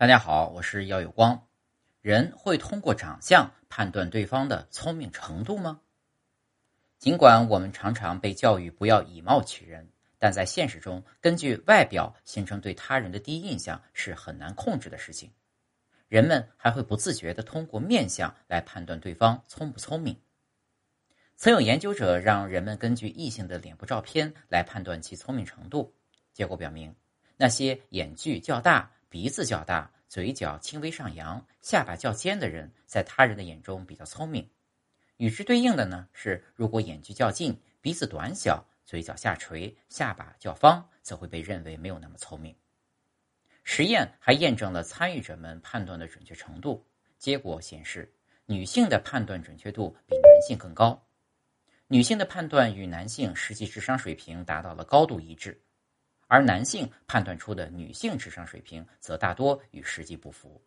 大家好，我是姚有光。人会通过长相判断对方的聪明程度吗？尽管我们常常被教育不要以貌取人，但在现实中，根据外表形成对他人的第一印象是很难控制的事情。人们还会不自觉地通过面相来判断对方聪不聪明。曾有研究者让人们根据异性的脸部照片来判断其聪明程度，结果表明，那些眼距较大。鼻子较大、嘴角轻微上扬、下巴较尖的人，在他人的眼中比较聪明。与之对应的呢是，如果眼距较近、鼻子短小、嘴角下垂、下巴较方，则会被认为没有那么聪明。实验还验证了参与者们判断的准确程度。结果显示，女性的判断准确度比男性更高。女性的判断与男性实际智商水平达到了高度一致。而男性判断出的女性智商水平，则大多与实际不符。